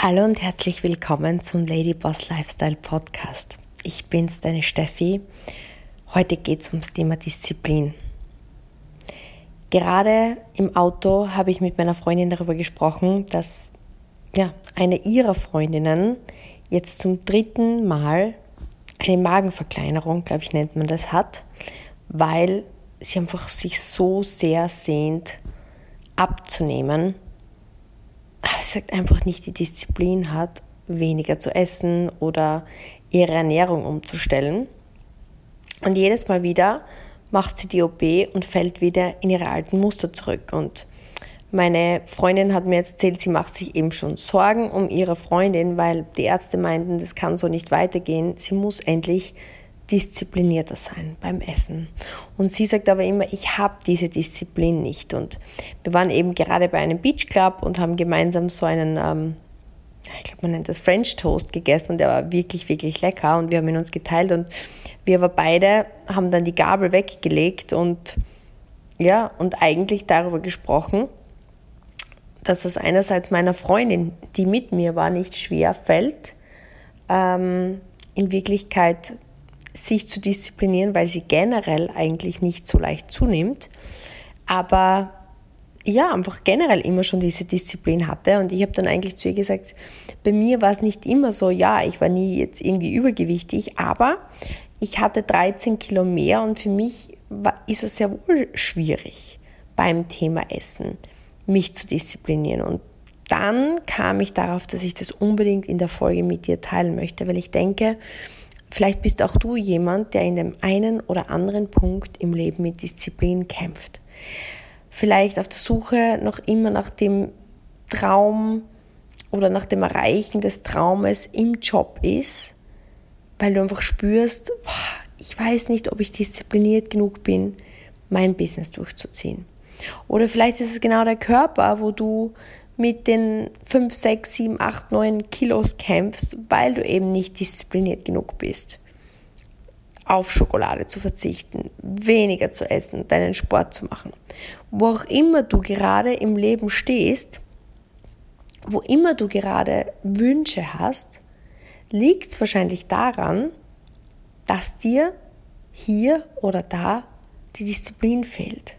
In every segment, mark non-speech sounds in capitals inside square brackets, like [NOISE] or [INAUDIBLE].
Hallo und herzlich willkommen zum Lady Boss Lifestyle Podcast. Ich bin's, deine Steffi. Heute geht's ums Thema Disziplin. Gerade im Auto habe ich mit meiner Freundin darüber gesprochen, dass ja, eine ihrer Freundinnen jetzt zum dritten Mal eine Magenverkleinerung, glaube ich, nennt man das, hat, weil sie einfach sich so sehr sehnt, abzunehmen sagt einfach nicht die Disziplin hat, weniger zu essen oder ihre Ernährung umzustellen. Und jedes Mal wieder macht sie die OP und fällt wieder in ihre alten Muster zurück. Und meine Freundin hat mir jetzt erzählt, sie macht sich eben schon Sorgen um ihre Freundin, weil die Ärzte meinten, das kann so nicht weitergehen. Sie muss endlich disziplinierter sein beim Essen. Und sie sagt aber immer, ich habe diese Disziplin nicht. Und wir waren eben gerade bei einem Beach Club und haben gemeinsam so einen, ähm, ich glaube, man nennt das French Toast gegessen und der war wirklich, wirklich lecker und wir haben ihn uns geteilt und wir aber beide haben dann die Gabel weggelegt und ja, und eigentlich darüber gesprochen, dass es einerseits meiner Freundin, die mit mir war, nicht schwer fällt, ähm, in Wirklichkeit sich zu disziplinieren, weil sie generell eigentlich nicht so leicht zunimmt. Aber ja, einfach generell immer schon diese Disziplin hatte. Und ich habe dann eigentlich zu ihr gesagt, bei mir war es nicht immer so, ja, ich war nie jetzt irgendwie übergewichtig, aber ich hatte 13 Kilo mehr und für mich war, ist es sehr wohl schwierig beim Thema Essen, mich zu disziplinieren. Und dann kam ich darauf, dass ich das unbedingt in der Folge mit dir teilen möchte, weil ich denke, Vielleicht bist auch du jemand, der in dem einen oder anderen Punkt im Leben mit Disziplin kämpft. Vielleicht auf der Suche noch immer nach dem Traum oder nach dem Erreichen des Traumes im Job ist, weil du einfach spürst, ich weiß nicht, ob ich diszipliniert genug bin, mein Business durchzuziehen. Oder vielleicht ist es genau der Körper, wo du mit den 5, 6, 7, 8, 9 Kilos kämpfst, weil du eben nicht diszipliniert genug bist. Auf Schokolade zu verzichten, weniger zu essen, deinen Sport zu machen. Wo auch immer du gerade im Leben stehst, wo immer du gerade Wünsche hast, liegt es wahrscheinlich daran, dass dir hier oder da die Disziplin fehlt.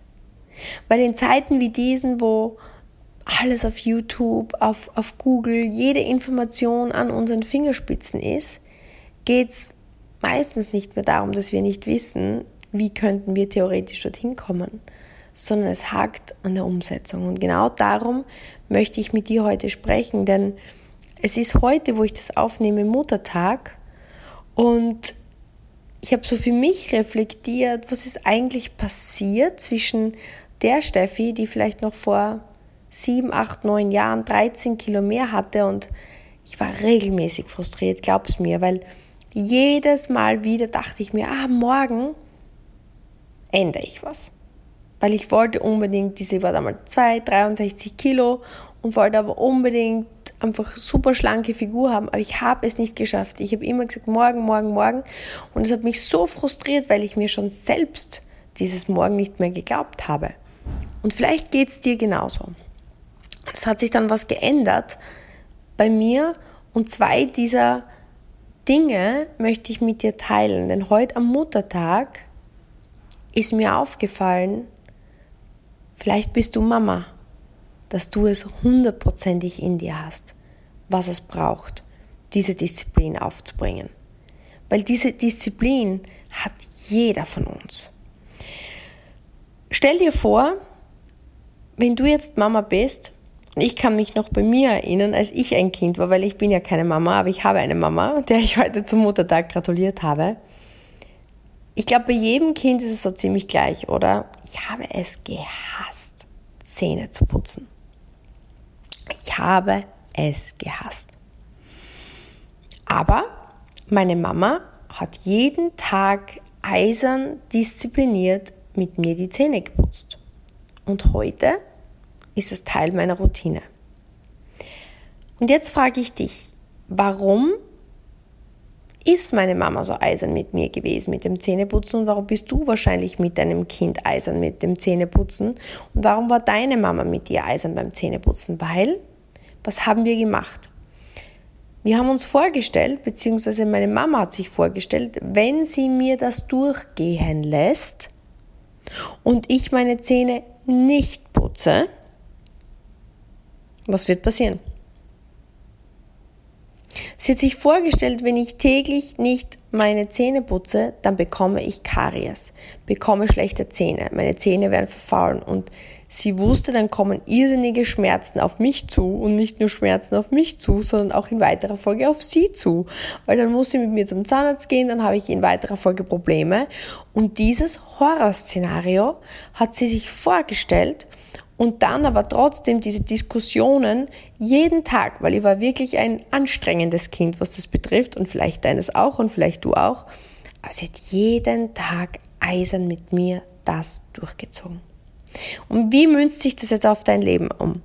Weil in Zeiten wie diesen, wo alles auf YouTube, auf, auf Google, jede Information an unseren Fingerspitzen ist, geht es meistens nicht mehr darum, dass wir nicht wissen, wie könnten wir theoretisch dorthin kommen, sondern es hakt an der Umsetzung. Und genau darum möchte ich mit dir heute sprechen, denn es ist heute, wo ich das aufnehme, Muttertag und ich habe so für mich reflektiert, was ist eigentlich passiert zwischen der Steffi, die vielleicht noch vor sieben, acht, neun Jahren 13 Kilo mehr hatte und ich war regelmäßig frustriert, glaub's mir, weil jedes Mal wieder dachte ich mir, ah, morgen ändere ich was. Weil ich wollte unbedingt, diese war damals 2, 63 Kilo und wollte aber unbedingt einfach super schlanke Figur haben, aber ich habe es nicht geschafft. Ich habe immer gesagt, morgen, morgen, morgen. Und es hat mich so frustriert, weil ich mir schon selbst dieses Morgen nicht mehr geglaubt habe. Und vielleicht geht es dir genauso. Es hat sich dann was geändert bei mir und zwei dieser Dinge möchte ich mit dir teilen, denn heute am Muttertag ist mir aufgefallen, vielleicht bist du Mama, dass du es hundertprozentig in dir hast, was es braucht, diese Disziplin aufzubringen. Weil diese Disziplin hat jeder von uns. Stell dir vor, wenn du jetzt Mama bist ich kann mich noch bei mir erinnern, als ich ein Kind war, weil ich bin ja keine Mama, aber ich habe eine Mama, der ich heute zum Muttertag gratuliert habe. Ich glaube, bei jedem Kind ist es so ziemlich gleich, oder? Ich habe es gehasst, Zähne zu putzen. Ich habe es gehasst. Aber meine Mama hat jeden Tag eisern diszipliniert mit mir die Zähne geputzt. Und heute ist es Teil meiner Routine. Und jetzt frage ich dich, warum ist meine Mama so eisern mit mir gewesen mit dem Zähneputzen und warum bist du wahrscheinlich mit deinem Kind eisern mit dem Zähneputzen und warum war deine Mama mit dir eisern beim Zähneputzen? Weil, was haben wir gemacht? Wir haben uns vorgestellt, beziehungsweise meine Mama hat sich vorgestellt, wenn sie mir das durchgehen lässt und ich meine Zähne nicht putze, was wird passieren? Sie hat sich vorgestellt, wenn ich täglich nicht meine Zähne putze, dann bekomme ich Karies, bekomme schlechte Zähne, meine Zähne werden verfaulen und sie wusste, dann kommen irrsinnige Schmerzen auf mich zu und nicht nur Schmerzen auf mich zu, sondern auch in weiterer Folge auf sie zu, weil dann muss sie mit mir zum Zahnarzt gehen, dann habe ich in weiterer Folge Probleme. Und dieses Horrorszenario hat sie sich vorgestellt und dann aber trotzdem diese Diskussionen jeden Tag, weil ich war wirklich ein anstrengendes Kind, was das betrifft und vielleicht deines auch und vielleicht du auch. Aber sie hat jeden Tag eisern mit mir das durchgezogen. Und wie münzt sich das jetzt auf dein Leben um?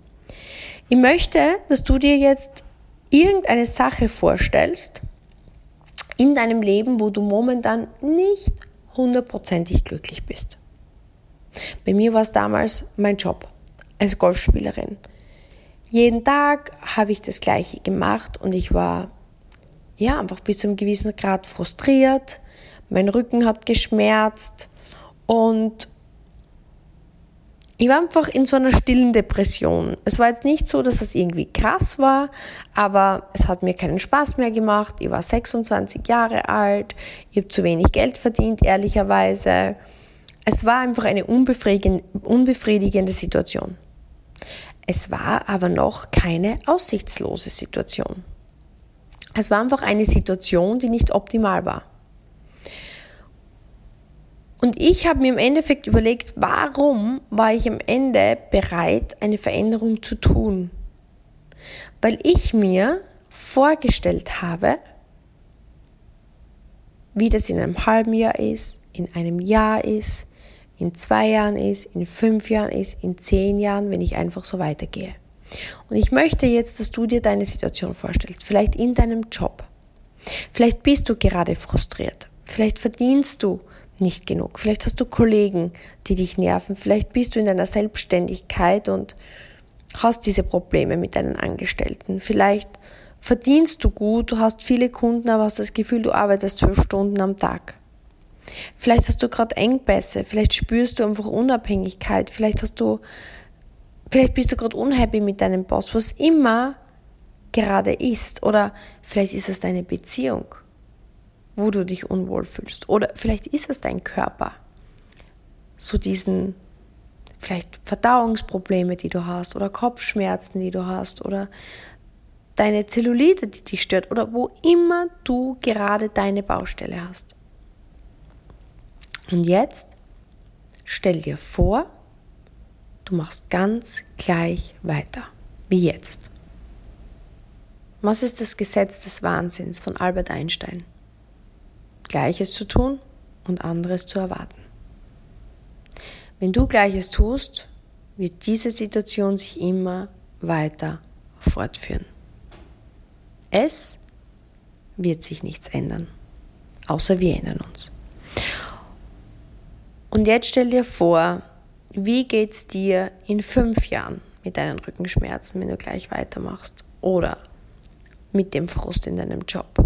Ich möchte, dass du dir jetzt irgendeine Sache vorstellst in deinem Leben, wo du momentan nicht hundertprozentig glücklich bist. Bei mir war es damals mein Job als Golfspielerin. Jeden Tag habe ich das Gleiche gemacht und ich war ja einfach bis zu einem gewissen Grad frustriert. Mein Rücken hat geschmerzt und ich war einfach in so einer stillen Depression. Es war jetzt nicht so, dass es irgendwie krass war, aber es hat mir keinen Spaß mehr gemacht. Ich war 26 Jahre alt, ich habe zu wenig Geld verdient, ehrlicherweise. Es war einfach eine unbefriedigende Situation. Es war aber noch keine aussichtslose Situation. Es war einfach eine Situation, die nicht optimal war. Und ich habe mir im Endeffekt überlegt, warum war ich am Ende bereit, eine Veränderung zu tun? Weil ich mir vorgestellt habe, wie das in einem halben Jahr ist, in einem Jahr ist, in zwei Jahren ist, in fünf Jahren ist, in zehn Jahren, wenn ich einfach so weitergehe. Und ich möchte jetzt, dass du dir deine Situation vorstellst, vielleicht in deinem Job. Vielleicht bist du gerade frustriert. Vielleicht verdienst du nicht genug. Vielleicht hast du Kollegen, die dich nerven. Vielleicht bist du in deiner Selbstständigkeit und hast diese Probleme mit deinen Angestellten. Vielleicht verdienst du gut, du hast viele Kunden, aber hast das Gefühl, du arbeitest zwölf Stunden am Tag. Vielleicht hast du gerade Engpässe, vielleicht spürst du einfach Unabhängigkeit, vielleicht hast du, vielleicht bist du gerade unhappy mit deinem Boss, was immer gerade ist. Oder vielleicht ist es deine Beziehung, wo du dich unwohl fühlst. Oder vielleicht ist es dein Körper. So diesen, vielleicht Verdauungsprobleme, die du hast, oder Kopfschmerzen, die du hast, oder deine Zellulite, die dich stört, oder wo immer du gerade deine Baustelle hast. Und jetzt stell dir vor, du machst ganz gleich weiter, wie jetzt. Was ist das Gesetz des Wahnsinns von Albert Einstein? Gleiches zu tun und anderes zu erwarten. Wenn du Gleiches tust, wird diese Situation sich immer weiter fortführen. Es wird sich nichts ändern, außer wir ändern uns. Und jetzt stell dir vor, wie geht es dir in fünf Jahren mit deinen Rückenschmerzen, wenn du gleich weitermachst? Oder mit dem Frust in deinem Job,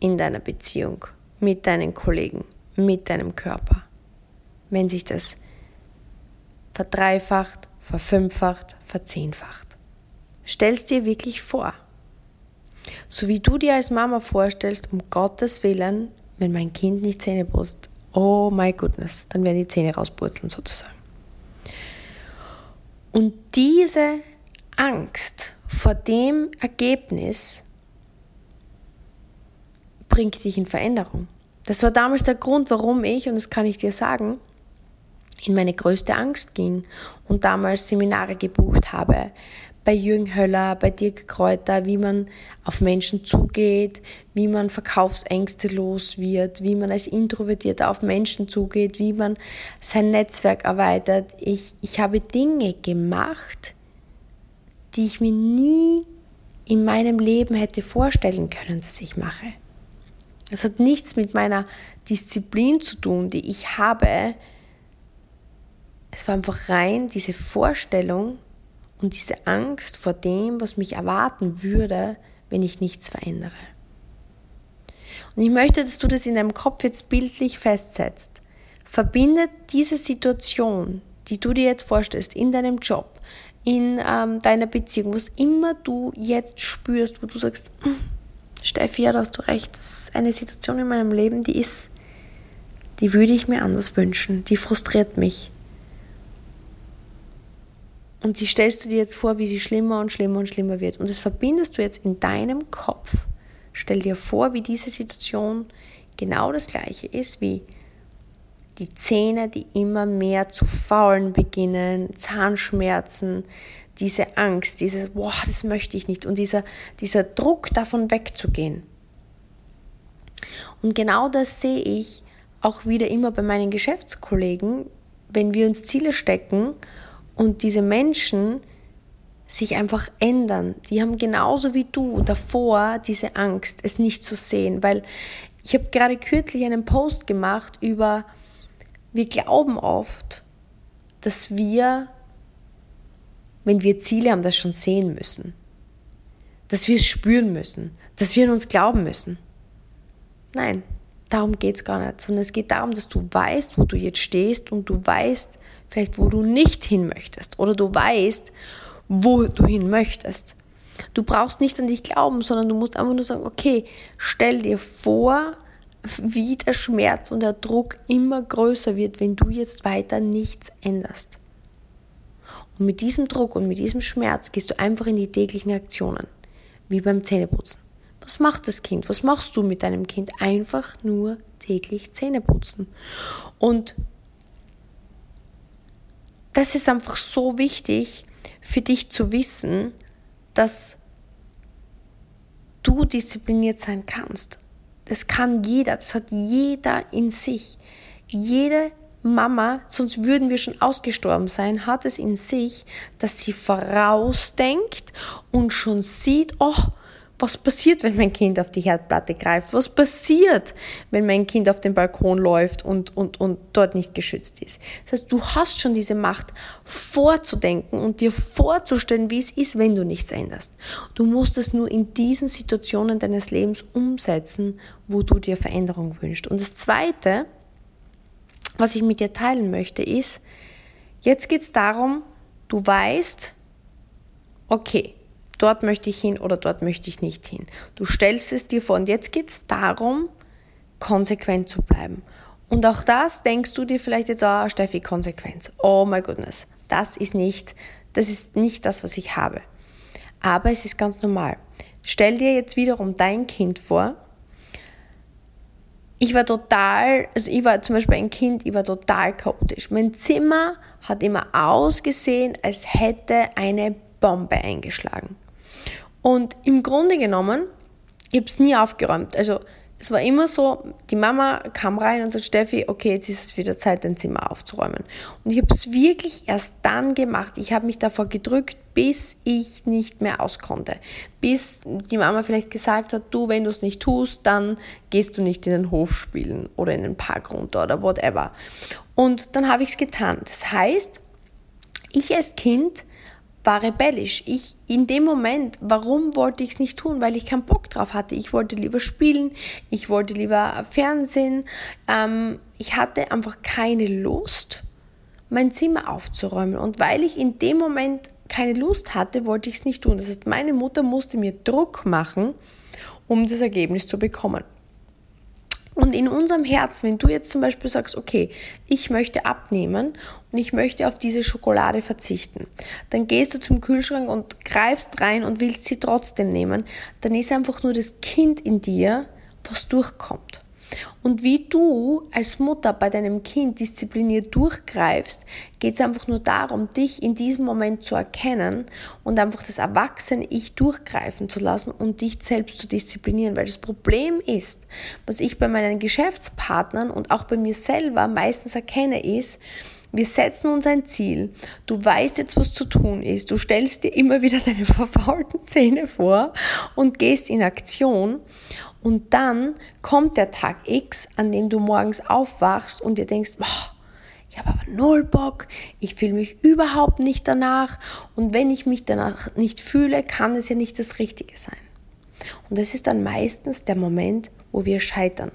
in deiner Beziehung, mit deinen Kollegen, mit deinem Körper? Wenn sich das verdreifacht, verfünffacht, verzehnfacht. Stellst dir wirklich vor. So wie du dir als Mama vorstellst, um Gottes Willen, wenn mein Kind nicht Zähne putzt, oh my goodness, dann werden die Zähne rauspurzeln sozusagen. Und diese Angst vor dem Ergebnis bringt dich in Veränderung. Das war damals der Grund, warum ich, und das kann ich dir sagen, in meine größte Angst ging und damals Seminare gebucht habe, bei Jürgen Höller, bei Dirk Kräuter, wie man auf Menschen zugeht, wie man Verkaufsängste los wird, wie man als Introvertierter auf Menschen zugeht, wie man sein Netzwerk erweitert. Ich, ich habe Dinge gemacht, die ich mir nie in meinem Leben hätte vorstellen können, dass ich mache. Das hat nichts mit meiner Disziplin zu tun, die ich habe. Es war einfach rein diese Vorstellung, und diese Angst vor dem, was mich erwarten würde, wenn ich nichts verändere. Und ich möchte, dass du das in deinem Kopf jetzt bildlich festsetzt. Verbinde diese Situation, die du dir jetzt vorstellst, in deinem Job, in ähm, deiner Beziehung, was immer du jetzt spürst, wo du sagst, hm, Steffi, ja, da hast du recht, das ist eine Situation in meinem Leben, die ist, die würde ich mir anders wünschen, die frustriert mich. Und die stellst du dir jetzt vor, wie sie schlimmer und schlimmer und schlimmer wird. Und das verbindest du jetzt in deinem Kopf. Stell dir vor, wie diese Situation genau das gleiche ist wie die Zähne, die immer mehr zu faulen beginnen, Zahnschmerzen, diese Angst, dieses, boah, das möchte ich nicht und dieser, dieser Druck davon wegzugehen. Und genau das sehe ich auch wieder immer bei meinen Geschäftskollegen, wenn wir uns Ziele stecken und diese Menschen sich einfach ändern. Die haben genauso wie du davor diese Angst, es nicht zu sehen, weil ich habe gerade kürzlich einen Post gemacht über wir glauben oft, dass wir, wenn wir Ziele haben, das schon sehen müssen. Dass wir es spüren müssen. Dass wir in uns glauben müssen. Nein, darum geht es gar nicht. Sondern es geht darum, dass du weißt, wo du jetzt stehst und du weißt vielleicht, wo du nicht hin möchtest. Oder du weißt, wo du hin möchtest. Du brauchst nicht an dich glauben, sondern du musst einfach nur sagen, okay, stell dir vor, wie der Schmerz und der Druck immer größer wird, wenn du jetzt weiter nichts änderst. Und mit diesem Druck und mit diesem Schmerz gehst du einfach in die täglichen Aktionen, wie beim Zähneputzen. Was macht das Kind? Was machst du mit deinem Kind? Einfach nur täglich Zähne putzen. Und das ist einfach so wichtig für dich zu wissen, dass du diszipliniert sein kannst. Das kann jeder, das hat jeder in sich. Jede Mama, sonst würden wir schon ausgestorben sein, hat es in sich, dass sie vorausdenkt und schon sieht, oh, was passiert, wenn mein Kind auf die Herdplatte greift? Was passiert, wenn mein Kind auf den Balkon läuft und, und, und dort nicht geschützt ist? Das heißt, du hast schon diese Macht, vorzudenken und dir vorzustellen, wie es ist, wenn du nichts änderst. Du musst es nur in diesen Situationen deines Lebens umsetzen, wo du dir Veränderung wünschst. Und das Zweite, was ich mit dir teilen möchte, ist, jetzt geht es darum, du weißt, okay, dort möchte ich hin oder dort möchte ich nicht hin. Du stellst es dir vor und jetzt geht es darum, konsequent zu bleiben. Und auch das denkst du dir vielleicht jetzt, oh, Steffi, Konsequenz. Oh my goodness, das ist nicht, das ist nicht das, was ich habe. Aber es ist ganz normal. Stell dir jetzt wiederum dein Kind vor. Ich war total, also ich war zum Beispiel ein Kind, ich war total chaotisch. Mein Zimmer hat immer ausgesehen, als hätte eine Bombe eingeschlagen. Und im Grunde genommen, ich habe es nie aufgeräumt. Also es war immer so, die Mama kam rein und sagt, Steffi, okay, jetzt ist es wieder Zeit, dein Zimmer aufzuräumen. Und ich habe es wirklich erst dann gemacht. Ich habe mich davor gedrückt, bis ich nicht mehr auskonnte. Bis die Mama vielleicht gesagt hat, du, wenn du es nicht tust, dann gehst du nicht in den Hof spielen oder in den Park runter oder whatever. Und dann habe ich es getan. Das heißt, ich als Kind war rebellisch. Ich in dem Moment, warum wollte ich es nicht tun? Weil ich keinen Bock drauf hatte. Ich wollte lieber spielen, ich wollte lieber Fernsehen. Ähm, ich hatte einfach keine Lust, mein Zimmer aufzuräumen. Und weil ich in dem Moment keine Lust hatte, wollte ich es nicht tun. Das heißt, meine Mutter musste mir Druck machen, um das Ergebnis zu bekommen. Und in unserem Herzen, wenn du jetzt zum Beispiel sagst, okay, ich möchte abnehmen und ich möchte auf diese Schokolade verzichten, dann gehst du zum Kühlschrank und greifst rein und willst sie trotzdem nehmen, dann ist einfach nur das Kind in dir, was durchkommt. Und wie du als Mutter bei deinem Kind diszipliniert durchgreifst, geht es einfach nur darum, dich in diesem Moment zu erkennen und einfach das erwachsene Ich durchgreifen zu lassen und dich selbst zu disziplinieren. Weil das Problem ist, was ich bei meinen Geschäftspartnern und auch bei mir selber meistens erkenne, ist, wir setzen uns ein Ziel. Du weißt jetzt, was zu tun ist. Du stellst dir immer wieder [LAUGHS] deine verfaulten Zähne vor und gehst in Aktion. Und dann kommt der Tag X, an dem du morgens aufwachst und dir denkst, boah, ich habe aber null Bock, ich fühle mich überhaupt nicht danach und wenn ich mich danach nicht fühle, kann es ja nicht das Richtige sein. Und das ist dann meistens der Moment, wo wir scheitern.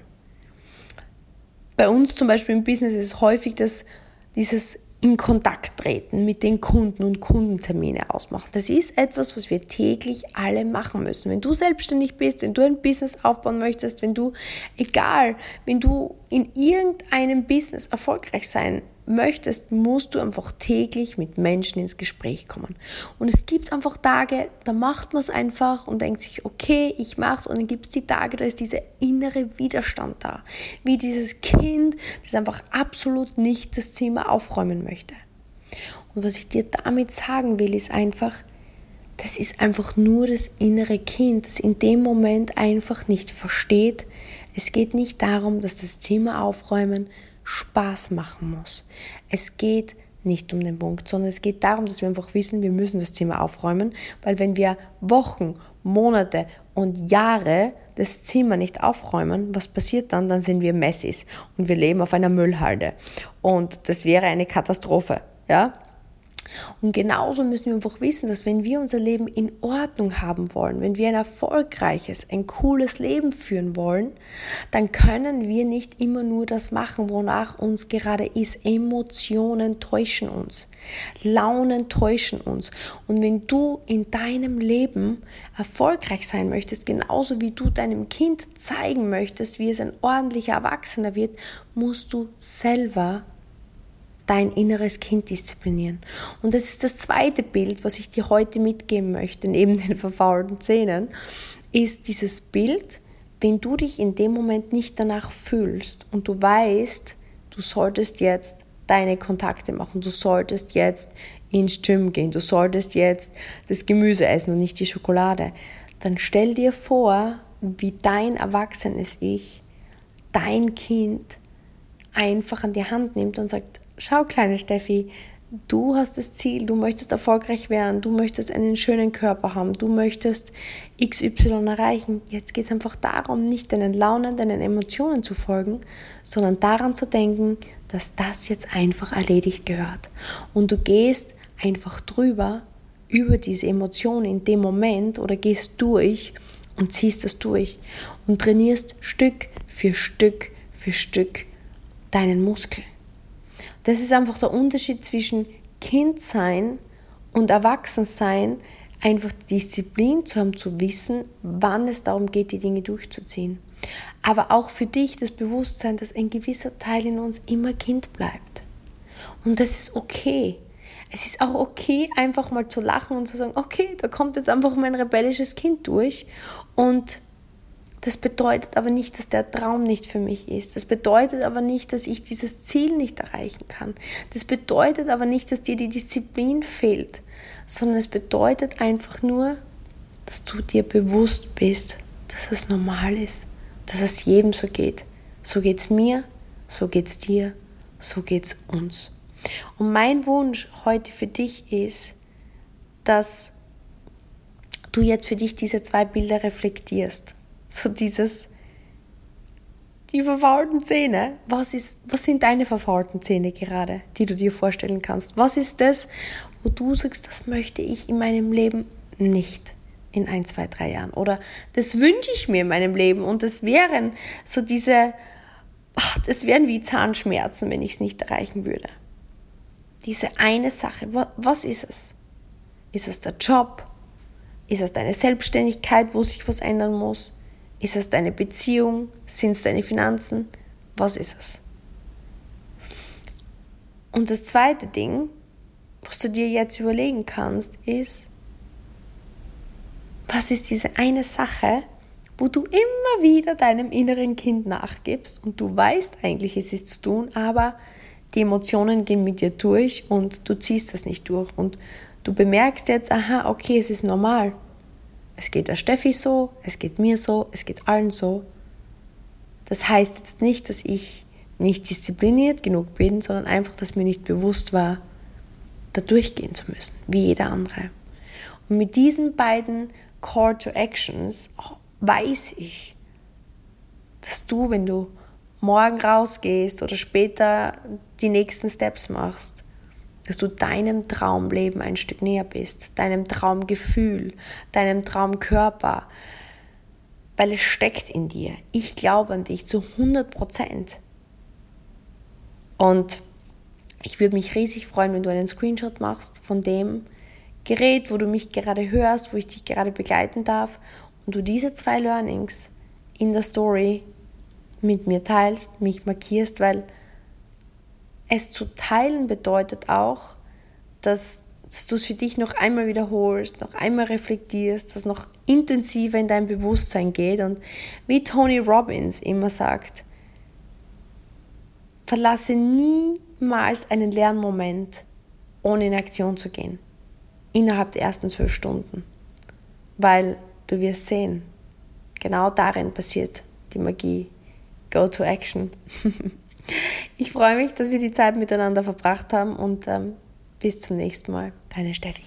Bei uns zum Beispiel im Business ist es häufig dass dieses in Kontakt treten mit den Kunden und Kundentermine ausmachen. Das ist etwas, was wir täglich alle machen müssen. Wenn du selbstständig bist, wenn du ein Business aufbauen möchtest, wenn du, egal, wenn du in irgendeinem Business erfolgreich sein möchtest, musst du einfach täglich mit Menschen ins Gespräch kommen. Und es gibt einfach Tage, da macht man es einfach und denkt sich, okay, ich mache es. Und dann gibt es die Tage, da ist dieser innere Widerstand da. Wie dieses Kind, das einfach absolut nicht das Zimmer aufräumen möchte. Und was ich dir damit sagen will, ist einfach, das ist einfach nur das innere Kind, das in dem Moment einfach nicht versteht. Es geht nicht darum, dass das Zimmer aufräumen Spaß machen muss. Es geht nicht um den Punkt, sondern es geht darum, dass wir einfach wissen, wir müssen das Zimmer aufräumen, weil wenn wir Wochen, Monate und Jahre das Zimmer nicht aufräumen, was passiert dann? Dann sind wir Messis und wir leben auf einer Müllhalde und das wäre eine Katastrophe, ja? Und genauso müssen wir einfach wissen, dass wenn wir unser Leben in Ordnung haben wollen, wenn wir ein erfolgreiches, ein cooles Leben führen wollen, dann können wir nicht immer nur das machen, wonach uns gerade ist. Emotionen täuschen uns. Launen täuschen uns. Und wenn du in deinem Leben erfolgreich sein möchtest, genauso wie du deinem Kind zeigen möchtest, wie es ein ordentlicher Erwachsener wird, musst du selber dein inneres Kind disziplinieren. Und das ist das zweite Bild, was ich dir heute mitgeben möchte, neben [LAUGHS] den verfaulten Zähnen, ist dieses Bild, wenn du dich in dem Moment nicht danach fühlst und du weißt, du solltest jetzt deine Kontakte machen, du solltest jetzt ins Gym gehen, du solltest jetzt das Gemüse essen und nicht die Schokolade, dann stell dir vor, wie dein erwachsenes Ich dein Kind einfach an die Hand nimmt und sagt, schau kleine Steffi, du hast das Ziel, du möchtest erfolgreich werden, du möchtest einen schönen Körper haben, du möchtest XY erreichen. Jetzt geht es einfach darum, nicht deinen Launen, deinen Emotionen zu folgen, sondern daran zu denken, dass das jetzt einfach erledigt gehört. Und du gehst einfach drüber, über diese Emotionen in dem Moment oder gehst durch und ziehst das durch und trainierst Stück für Stück für Stück deinen Muskel. Das ist einfach der Unterschied zwischen Kindsein und Erwachsensein, einfach die Disziplin zu haben, zu wissen, wann es darum geht, die Dinge durchzuziehen. Aber auch für dich das Bewusstsein, dass ein gewisser Teil in uns immer Kind bleibt. Und das ist okay. Es ist auch okay, einfach mal zu lachen und zu sagen, okay, da kommt jetzt einfach mein rebellisches Kind durch und das bedeutet aber nicht, dass der Traum nicht für mich ist. Das bedeutet aber nicht, dass ich dieses Ziel nicht erreichen kann. Das bedeutet aber nicht, dass dir die Disziplin fehlt, sondern es bedeutet einfach nur, dass du dir bewusst bist, dass es normal ist, dass es jedem so geht. So geht es mir, so geht es dir, so geht es uns. Und mein Wunsch heute für dich ist, dass du jetzt für dich diese zwei Bilder reflektierst so dieses, die verfaulten Zähne. Was, ist, was sind deine verfaulten Zähne gerade, die du dir vorstellen kannst? Was ist das, wo du sagst, das möchte ich in meinem Leben nicht in ein, zwei, drei Jahren? Oder das wünsche ich mir in meinem Leben und das wären so diese, ach, das wären wie Zahnschmerzen, wenn ich es nicht erreichen würde. Diese eine Sache, was ist es? Ist es der Job? Ist es deine Selbstständigkeit, wo sich was ändern muss? Ist es deine Beziehung? Sind es deine Finanzen? Was ist es? Und das zweite Ding, was du dir jetzt überlegen kannst, ist, was ist diese eine Sache, wo du immer wieder deinem inneren Kind nachgibst und du weißt eigentlich, es ist zu tun, aber die Emotionen gehen mit dir durch und du ziehst das nicht durch und du bemerkst jetzt, aha, okay, es ist normal. Es geht der Steffi so, es geht mir so, es geht allen so. Das heißt jetzt nicht, dass ich nicht diszipliniert genug bin, sondern einfach, dass mir nicht bewusst war, da durchgehen zu müssen, wie jeder andere. Und mit diesen beiden Call to Actions weiß ich, dass du, wenn du morgen rausgehst oder später die nächsten Steps machst, dass du deinem Traumleben ein Stück näher bist, deinem Traumgefühl, deinem Traumkörper, weil es steckt in dir. Ich glaube an dich zu 100 Prozent. Und ich würde mich riesig freuen, wenn du einen Screenshot machst von dem Gerät, wo du mich gerade hörst, wo ich dich gerade begleiten darf und du diese zwei Learnings in der Story mit mir teilst, mich markierst, weil es zu teilen bedeutet auch, dass, dass du es für dich noch einmal wiederholst, noch einmal reflektierst, dass noch intensiver in dein Bewusstsein geht und wie Tony Robbins immer sagt, verlasse niemals einen Lernmoment, ohne in Aktion zu gehen, innerhalb der ersten zwölf Stunden, weil du wirst sehen, genau darin passiert die Magie. Go to action. [LAUGHS] ich freue mich, dass wir die Zeit miteinander verbracht haben und ähm, bis zum nächsten Mal. Deine Steffi.